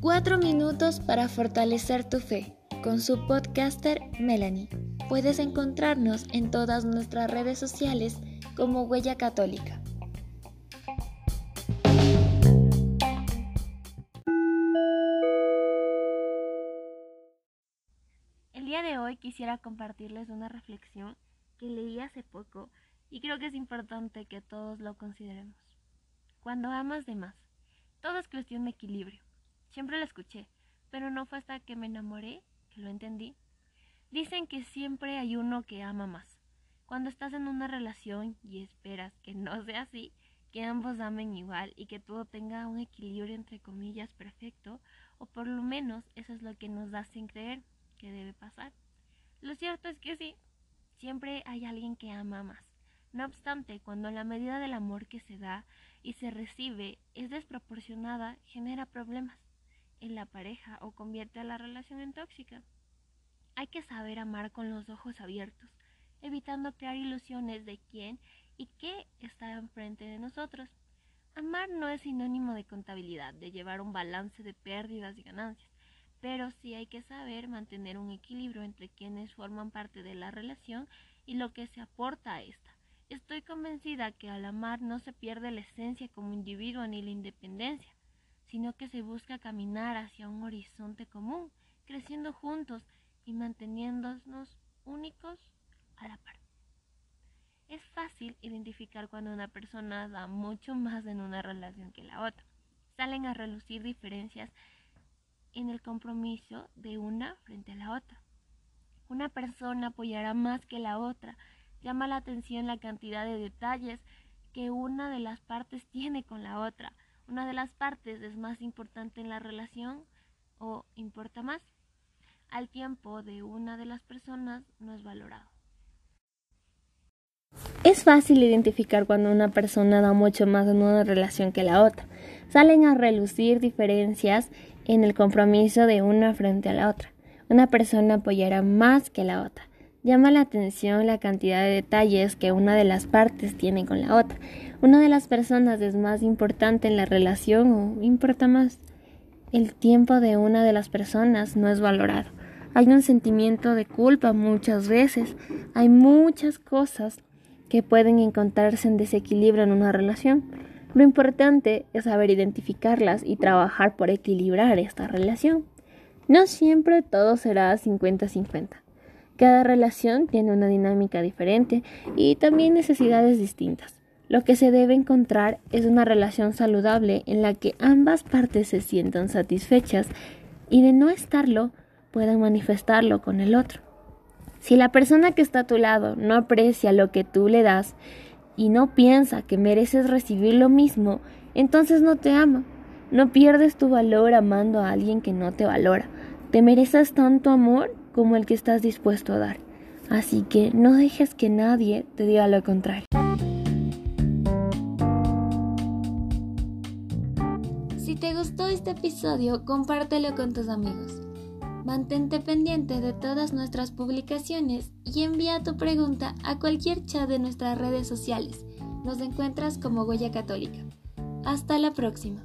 Cuatro minutos para fortalecer tu fe con su podcaster Melanie. Puedes encontrarnos en todas nuestras redes sociales como Huella Católica. El día de hoy quisiera compartirles una reflexión que leí hace poco y creo que es importante que todos lo consideremos. Cuando amas de más, todo es cuestión de equilibrio. Siempre lo escuché, pero no fue hasta que me enamoré que lo entendí. Dicen que siempre hay uno que ama más. Cuando estás en una relación y esperas que no sea así, que ambos amen igual y que todo tenga un equilibrio entre comillas perfecto, o por lo menos eso es lo que nos hacen creer que debe pasar. Lo cierto es que sí, siempre hay alguien que ama más. No obstante, cuando la medida del amor que se da y se recibe es desproporcionada, genera problemas en la pareja o convierte a la relación en tóxica. Hay que saber amar con los ojos abiertos, evitando crear ilusiones de quién y qué está enfrente de nosotros. Amar no es sinónimo de contabilidad, de llevar un balance de pérdidas y ganancias, pero sí hay que saber mantener un equilibrio entre quienes forman parte de la relación y lo que se aporta a esta. Estoy convencida que al amar no se pierde la esencia como individuo ni la independencia, sino que se busca caminar hacia un horizonte común, creciendo juntos y manteniéndonos únicos a la par. Es fácil identificar cuando una persona da mucho más en una relación que la otra. Salen a relucir diferencias en el compromiso de una frente a la otra. Una persona apoyará más que la otra. Llama la atención la cantidad de detalles que una de las partes tiene con la otra una de las partes es más importante en la relación o importa más, al tiempo de una de las personas no es valorado. Es fácil identificar cuando una persona da mucho más en una relación que la otra. Salen a relucir diferencias en el compromiso de una frente a la otra. Una persona apoyará más que la otra. Llama la atención la cantidad de detalles que una de las partes tiene con la otra. Una de las personas es más importante en la relación o importa más. El tiempo de una de las personas no es valorado. Hay un sentimiento de culpa muchas veces. Hay muchas cosas que pueden encontrarse en desequilibrio en una relación. Lo importante es saber identificarlas y trabajar por equilibrar esta relación. No siempre todo será 50-50. Cada relación tiene una dinámica diferente y también necesidades distintas. Lo que se debe encontrar es una relación saludable en la que ambas partes se sientan satisfechas y de no estarlo puedan manifestarlo con el otro. Si la persona que está a tu lado no aprecia lo que tú le das y no piensa que mereces recibir lo mismo, entonces no te ama. No pierdes tu valor amando a alguien que no te valora. Te mereces tanto amor como el que estás dispuesto a dar. Así que no dejes que nadie te diga lo contrario. Si te gustó este episodio, compártelo con tus amigos. Mantente pendiente de todas nuestras publicaciones y envía tu pregunta a cualquier chat de nuestras redes sociales. Nos encuentras como Huella Católica. Hasta la próxima.